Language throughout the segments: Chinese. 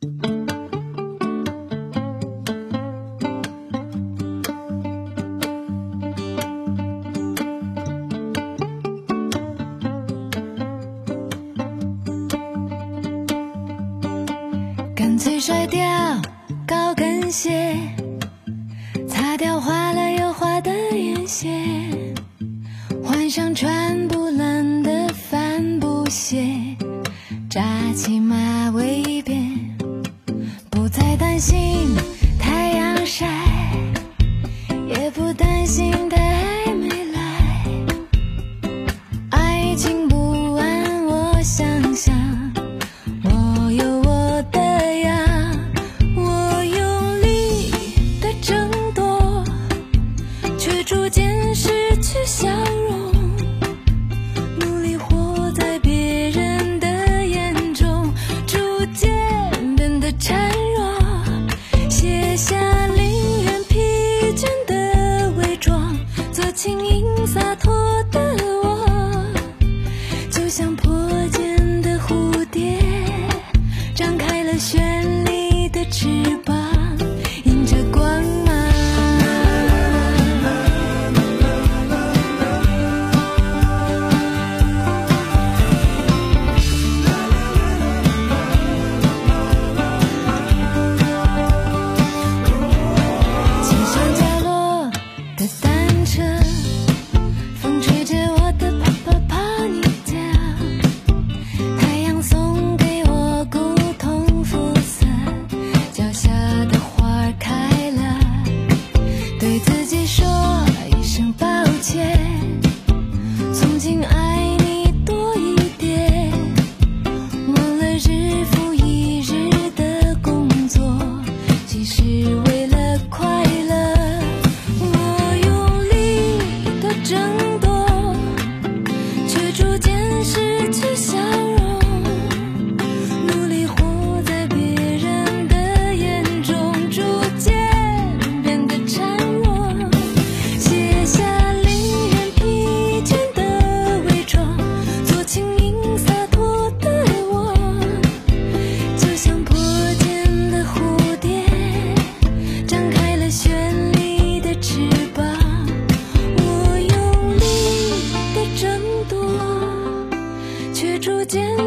干脆甩掉高跟鞋，擦掉花了又花的眼线，换上穿洒脱的我，就像破茧的蝴蝶，张开了绚丽的翅膀。对的。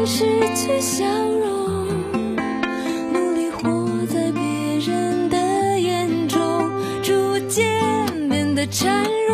失去笑容，努力活在别人的眼中，逐渐变得孱弱。